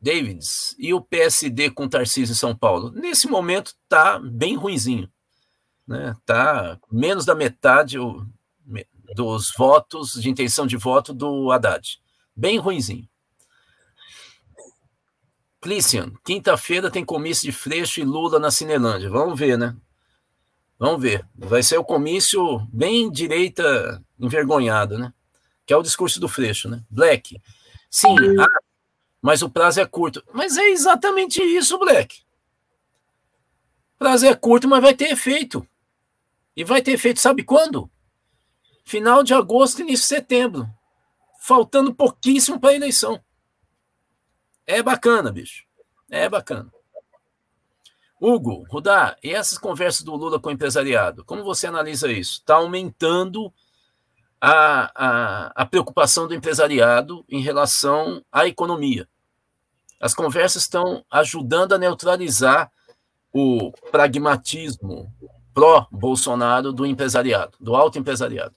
Davids, e o PSD com Tarcísio em São Paulo? Nesse momento está bem ruinzinho. Né? Tá menos da metade dos votos, de intenção de voto do Haddad. Bem ruinzinho. Clícian, quinta-feira tem comício de Freixo e Lula na Cinelândia. Vamos ver, né? Vamos ver. Vai ser o comício bem direita envergonhada, né? Que é o discurso do Freixo, né? Black. Sim, ah, mas o prazo é curto. Mas é exatamente isso, Black. Prazo é curto, mas vai ter efeito. E vai ter efeito, sabe quando? Final de agosto, início de setembro. Faltando pouquíssimo para a eleição. É bacana, bicho. É bacana. Hugo, Rudá, e essas conversas do Lula com o empresariado? Como você analisa isso? Está aumentando a, a, a preocupação do empresariado em relação à economia. As conversas estão ajudando a neutralizar o pragmatismo pró-Bolsonaro do empresariado, do alto empresariado.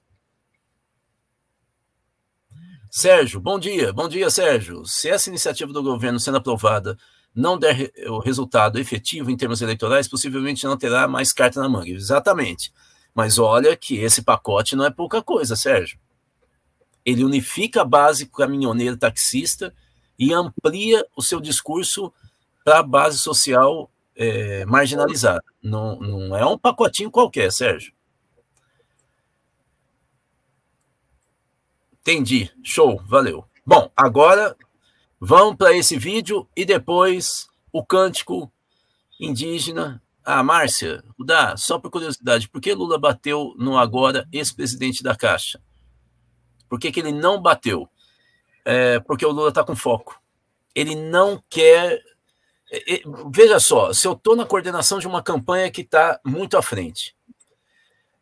Sérgio, bom dia. Bom dia, Sérgio. Se essa iniciativa do governo sendo aprovada não der o resultado efetivo em termos eleitorais, possivelmente não terá mais carta na manga. Exatamente. Mas olha que esse pacote não é pouca coisa, Sérgio. Ele unifica a base caminhoneiro taxista e amplia o seu discurso para a base social é, marginalizada. Não, não é um pacotinho qualquer, Sérgio. Entendi. Show, valeu. Bom, agora vamos para esse vídeo e depois o cântico indígena. Ah, Márcia, dá, só por curiosidade, por que Lula bateu no agora ex-presidente da Caixa? Por que, que ele não bateu? É, porque o Lula está com foco. Ele não quer. É, é, veja só, se eu estou na coordenação de uma campanha que está muito à frente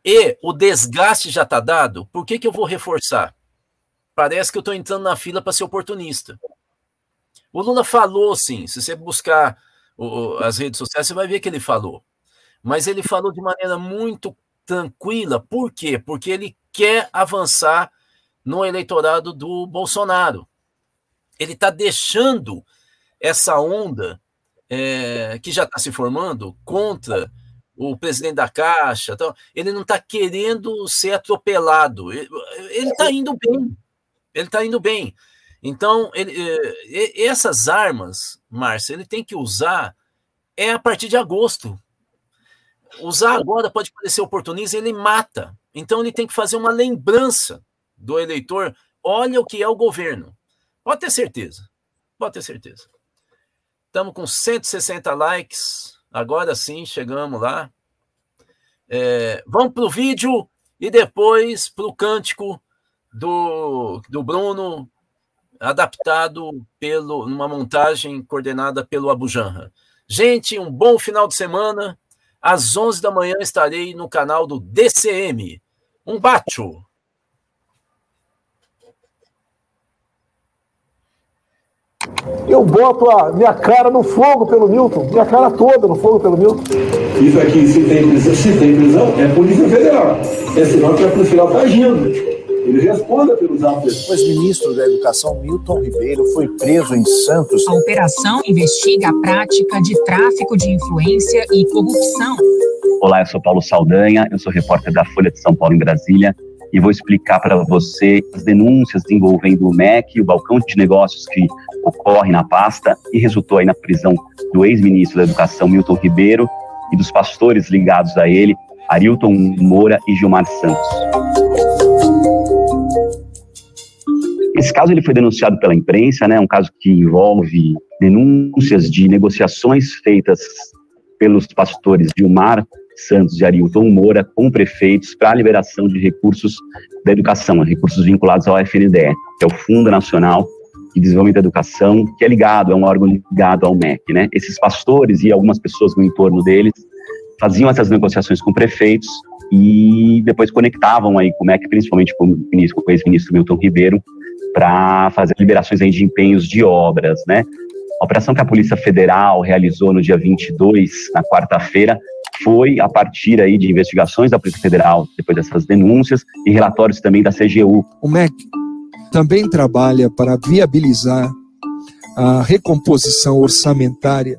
e o desgaste já está dado, por que, que eu vou reforçar? Parece que eu estou entrando na fila para ser oportunista. O Lula falou, sim. Se você buscar o, as redes sociais, você vai ver que ele falou. Mas ele falou de maneira muito tranquila. Por quê? Porque ele quer avançar no eleitorado do Bolsonaro. Ele está deixando essa onda é, que já está se formando contra o presidente da Caixa. Então, ele não está querendo ser atropelado. Ele está indo bem. Ele está indo bem. Então, ele, eh, essas armas, Márcia, ele tem que usar é a partir de agosto. usar agora pode parecer oportunismo, ele mata. Então ele tem que fazer uma lembrança do eleitor. Olha o que é o governo. Pode ter certeza. Pode ter certeza. Estamos com 160 likes. Agora sim, chegamos lá. É, vamos para o vídeo e depois para o cântico do, do Bruno, adaptado pelo numa montagem coordenada pelo Abujanra. Gente, um bom final de semana. Às 11 da manhã estarei no canal do DCM. Um bacho. Eu boto a minha cara no fogo pelo Milton, minha cara toda no fogo pelo Milton. Isso aqui, se tem prisão, se tem prisão, é Polícia Federal. É sinal que a Polícia Federal está agindo ele responda pelos atos. O ex-ministro da Educação, Milton Ribeiro, foi preso em Santos. A operação investiga a prática de tráfico de influência e corrupção. Olá, eu sou Paulo Saldanha, eu sou repórter da Folha de São Paulo em Brasília e vou explicar para você as denúncias envolvendo o MEC, o balcão de negócios que ocorre na pasta e resultou aí na prisão do ex-ministro da Educação, Milton Ribeiro, e dos pastores ligados a ele, Arilton Moura e Gilmar Santos. Esse caso ele foi denunciado pela imprensa, né? Um caso que envolve denúncias de negociações feitas pelos pastores Gilmar Santos e Arilton Moura com prefeitos para a liberação de recursos da educação, recursos vinculados ao FNDE, que é o Fundo Nacional de Desenvolvimento da Educação, que é ligado, é um órgão ligado ao MEC, né? Esses pastores e algumas pessoas no entorno deles faziam essas negociações com prefeitos e depois conectavam aí com o MEC, principalmente com o ex-ministro Milton Ribeiro, para fazer liberações aí de empenhos de obras, né? A operação que a Polícia Federal realizou no dia 22, na quarta-feira, foi a partir aí de investigações da Polícia Federal, depois dessas denúncias, e relatórios também da CGU. O MEC também trabalha para viabilizar a recomposição orçamentária.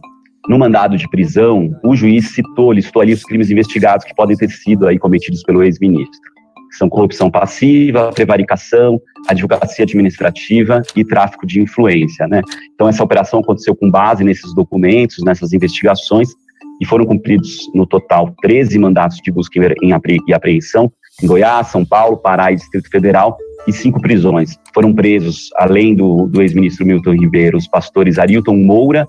No mandado de prisão, o juiz citou, listou ali os crimes investigados que podem ter sido aí cometidos pelo ex-ministro são corrupção passiva, prevaricação, advocacia administrativa e tráfico de influência. Né? Então, essa operação aconteceu com base nesses documentos, nessas investigações, e foram cumpridos, no total, 13 mandatos de busca e apreensão em Goiás, São Paulo, Pará e Distrito Federal, e cinco prisões. Foram presos, além do, do ex-ministro Milton Ribeiro, os pastores Arilton Moura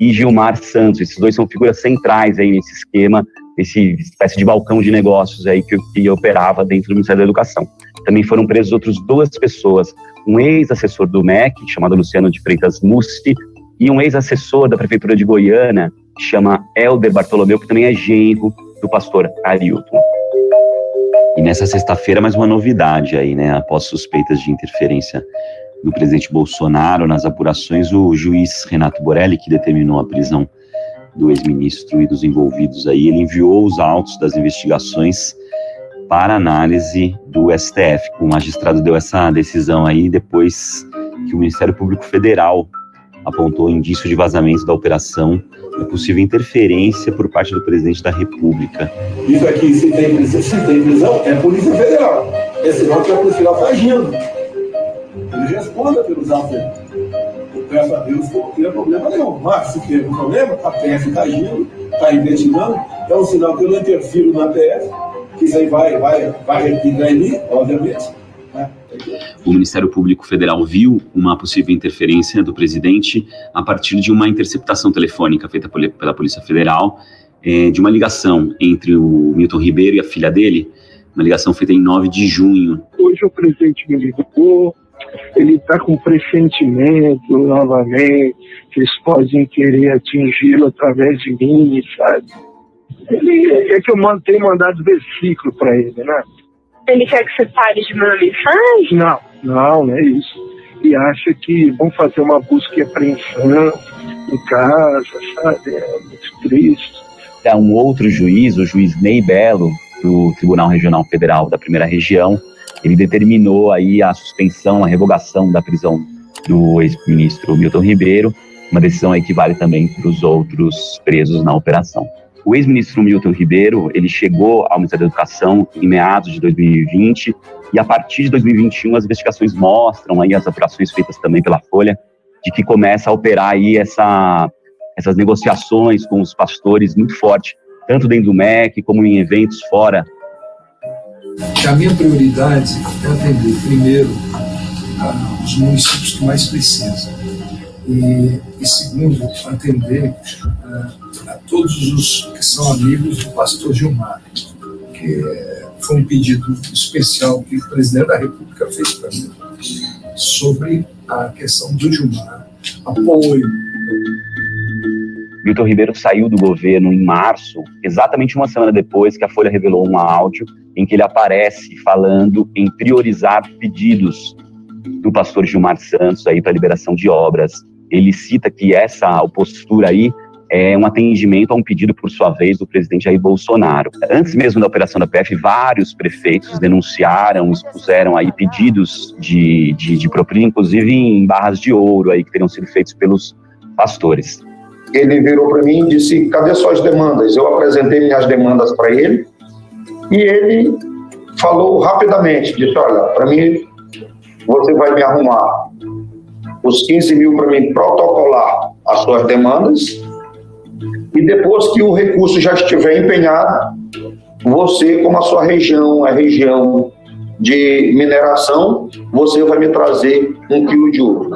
e Gilmar Santos. Esses dois são figuras centrais aí nesse esquema esse espécie de balcão de negócios aí que, que operava dentro do Ministério da Educação. Também foram presos outras duas pessoas, um ex-assessor do MEC, chamado Luciano de Freitas Mussi, e um ex-assessor da Prefeitura de Goiânia, que chama Helder Bartolomeu, que também é genro do pastor Arilton. E nessa sexta-feira, mais uma novidade aí, né? Após suspeitas de interferência do presidente Bolsonaro nas apurações, o juiz Renato Borelli, que determinou a prisão do ex-ministro e dos envolvidos aí, ele enviou os autos das investigações para análise do STF. O magistrado deu essa decisão aí depois que o Ministério Público Federal apontou indício de vazamento da operação possível interferência por parte do presidente da República. Isso aqui, se tem prisão, se tem prisão é Polícia Federal. É sinal que a Polícia Federal está agindo. Ele responda pelos atos peço a Deus que não tenha problema nenhum. Mas se teve um problema, a PF está agindo, está investigando, é um sinal que eu não interfiro na PF, que isso aí vai, vai, vai em mim, obviamente. O Ministério Público Federal viu uma possível interferência do presidente a partir de uma interceptação telefônica feita pela Polícia Federal é, de uma ligação entre o Milton Ribeiro e a filha dele, uma ligação feita em 9 de junho. Hoje o presidente me ligou, ele está com pressentimento novamente, que eles podem querer atingi-lo através de mim, sabe? Ele é que eu tenho mandado versículo para ele, né? Ele quer que você pare de mandar mensagem? Não, não, não é isso. Ele acha que vão fazer uma busca e apreensão em casa, sabe? É muito triste. É um outro juiz, o juiz Ney Belo, do Tribunal Regional Federal da Primeira Região, ele determinou aí a suspensão, a revogação da prisão do ex-ministro Milton Ribeiro, uma decisão aí que vale também para os outros presos na operação. O ex-ministro Milton Ribeiro, ele chegou ao Ministério da Educação em meados de 2020 e a partir de 2021 as investigações mostram aí as apurações feitas também pela Folha de que começa a operar aí essa, essas negociações com os pastores muito forte tanto dentro do MEC como em eventos fora? A minha prioridade é atender, primeiro, os municípios que mais precisam. E, e segundo, atender a todos os que são amigos do pastor Gilmar, que foi um pedido especial que o presidente da República fez para mim sobre a questão do Gilmar, apoio. Milton Ribeiro saiu do governo em março, exatamente uma semana depois que a Folha revelou um áudio em que ele aparece falando em priorizar pedidos do pastor Gilmar Santos aí para liberação de obras. Ele cita que essa postura aí é um atendimento a um pedido, por sua vez, do presidente Jair Bolsonaro. Antes mesmo da operação da PF, vários prefeitos denunciaram, expuseram aí pedidos de, de, de propina, inclusive em barras de ouro aí que teriam sido feitos pelos pastores. Ele virou para mim e disse: cadê suas demandas? Eu apresentei minhas demandas para ele e ele falou rapidamente: disse, olha, para mim, você vai me arrumar os 15 mil para mim protocolar as suas demandas e depois que o recurso já estiver empenhado, você, como a sua região é região de mineração, você vai me trazer um quilo de ouro.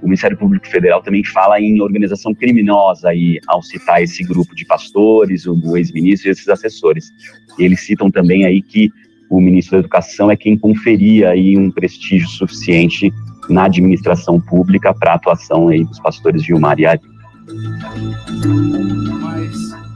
O Ministério Público Federal também fala em organização criminosa aí, ao citar esse grupo de pastores, o ex-ministro e esses assessores. Eles citam também aí que o ministro da Educação é quem conferia aí um prestígio suficiente na administração pública para a atuação aí dos pastores Gilmar e Ari.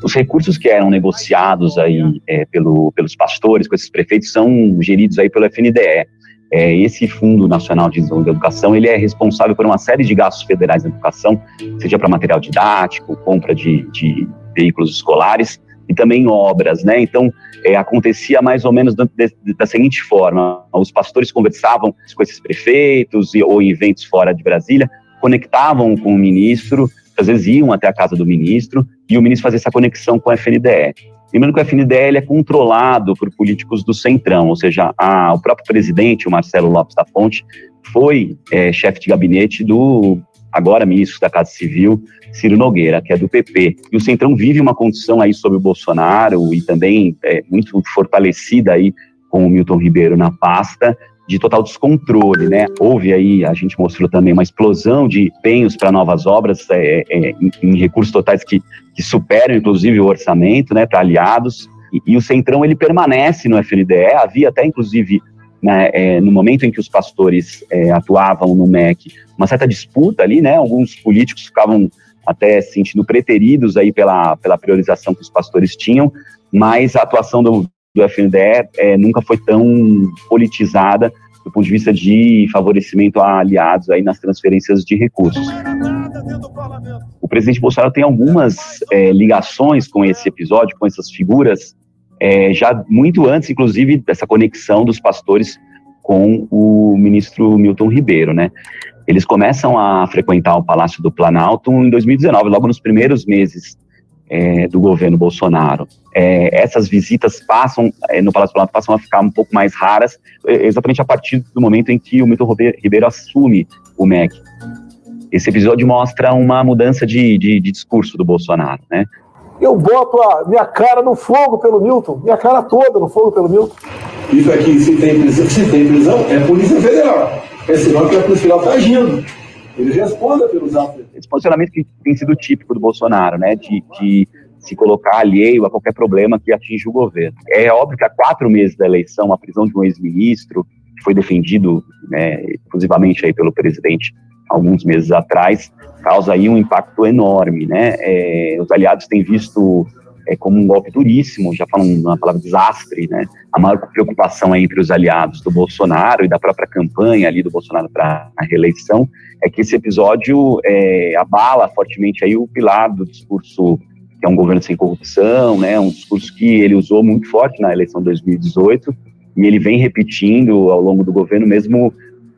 Os recursos que eram negociados aí é, pelo, pelos pastores com esses prefeitos são geridos aí pelo FNDE. É, esse Fundo Nacional de Educação ele é responsável por uma série de gastos federais na educação, seja para material didático, compra de, de, veículos escolares e também obras, né? Então é, acontecia mais ou menos da, seguinte forma: os pastores conversavam com esses prefeitos e, ou em eventos fora de Brasília, conectavam com o ministro às vezes iam até a casa do ministro e o ministro fazia essa conexão com o FNDE. Lembrando que o FNDE é controlado por políticos do Centrão, ou seja, a, o próprio presidente, o Marcelo Lopes da Fonte, foi é, chefe de gabinete do agora ministro da Casa Civil, Ciro Nogueira, que é do PP. E o Centrão vive uma condição aí sobre o Bolsonaro e também é, muito fortalecida aí com o Milton Ribeiro na pasta, de total descontrole, né? Houve aí, a gente mostrou também uma explosão de empenhos para novas obras é, é, em, em, recursos totais que, que, superam, inclusive, o orçamento, né, para aliados. E, e, o Centrão, ele permanece no FNDE, havia até, inclusive, né, é, no momento em que os pastores é, atuavam no MEC, uma certa disputa ali, né? Alguns políticos ficavam até se sentindo preteridos aí pela, pela priorização que os pastores tinham, mas a atuação do, do FNDE é, nunca foi tão politizada do ponto de vista de favorecimento a aliados aí nas transferências de recursos. O presidente Bolsonaro tem algumas é, ligações com esse episódio, com essas figuras, é, já muito antes, inclusive, dessa conexão dos pastores com o ministro Milton Ribeiro, né? Eles começam a frequentar o Palácio do Planalto em 2019, logo nos primeiros meses é, do governo Bolsonaro. É, essas visitas passam, é, no Palácio Planalto, passam a ficar um pouco mais raras, é, exatamente a partir do momento em que o Milton Ribeiro assume o MEC. Esse episódio mostra uma mudança de, de, de discurso do Bolsonaro, né? Eu boto a minha cara no fogo pelo Milton, minha cara toda no fogo pelo Milton. Isso aqui, se tem prisão, se tem prisão é Polícia Federal. É sinal que a Polícia Federal está agindo. Ele responda pelos atos. Esse posicionamento que tem sido típico do Bolsonaro, né, de, de se colocar alheio a qualquer problema que atinja o governo. É óbvio que há quatro meses da eleição, a prisão de um ex-ministro, que foi defendido né, exclusivamente aí pelo presidente alguns meses atrás, causa aí um impacto enorme, né? É, os aliados têm visto é, como um golpe duríssimo, já falam uma palavra desastre, né? A maior preocupação entre os aliados do Bolsonaro e da própria campanha ali do Bolsonaro para a reeleição é que esse episódio é, abala fortemente aí o pilar do discurso que é um governo sem corrupção, né? Um discurso que ele usou muito forte na eleição de 2018 e ele vem repetindo ao longo do governo mesmo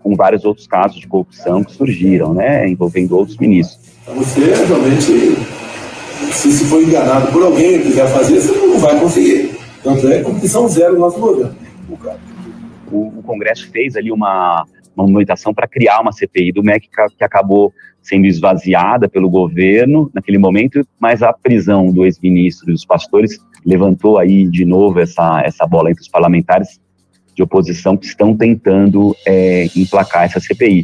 com vários outros casos de corrupção que surgiram, né? Envolvendo outros ministros. Você realmente se, se for enganado por alguém e quiser fazer, você não vai conseguir. Tanto é competição zero no nosso governo. O, o Congresso fez ali uma, uma movimentação para criar uma CPI do MEC que acabou sendo esvaziada pelo governo naquele momento, mas a prisão do ex-ministro e dos pastores levantou aí de novo essa, essa bola entre os parlamentares de oposição que estão tentando é, emplacar essa CPI.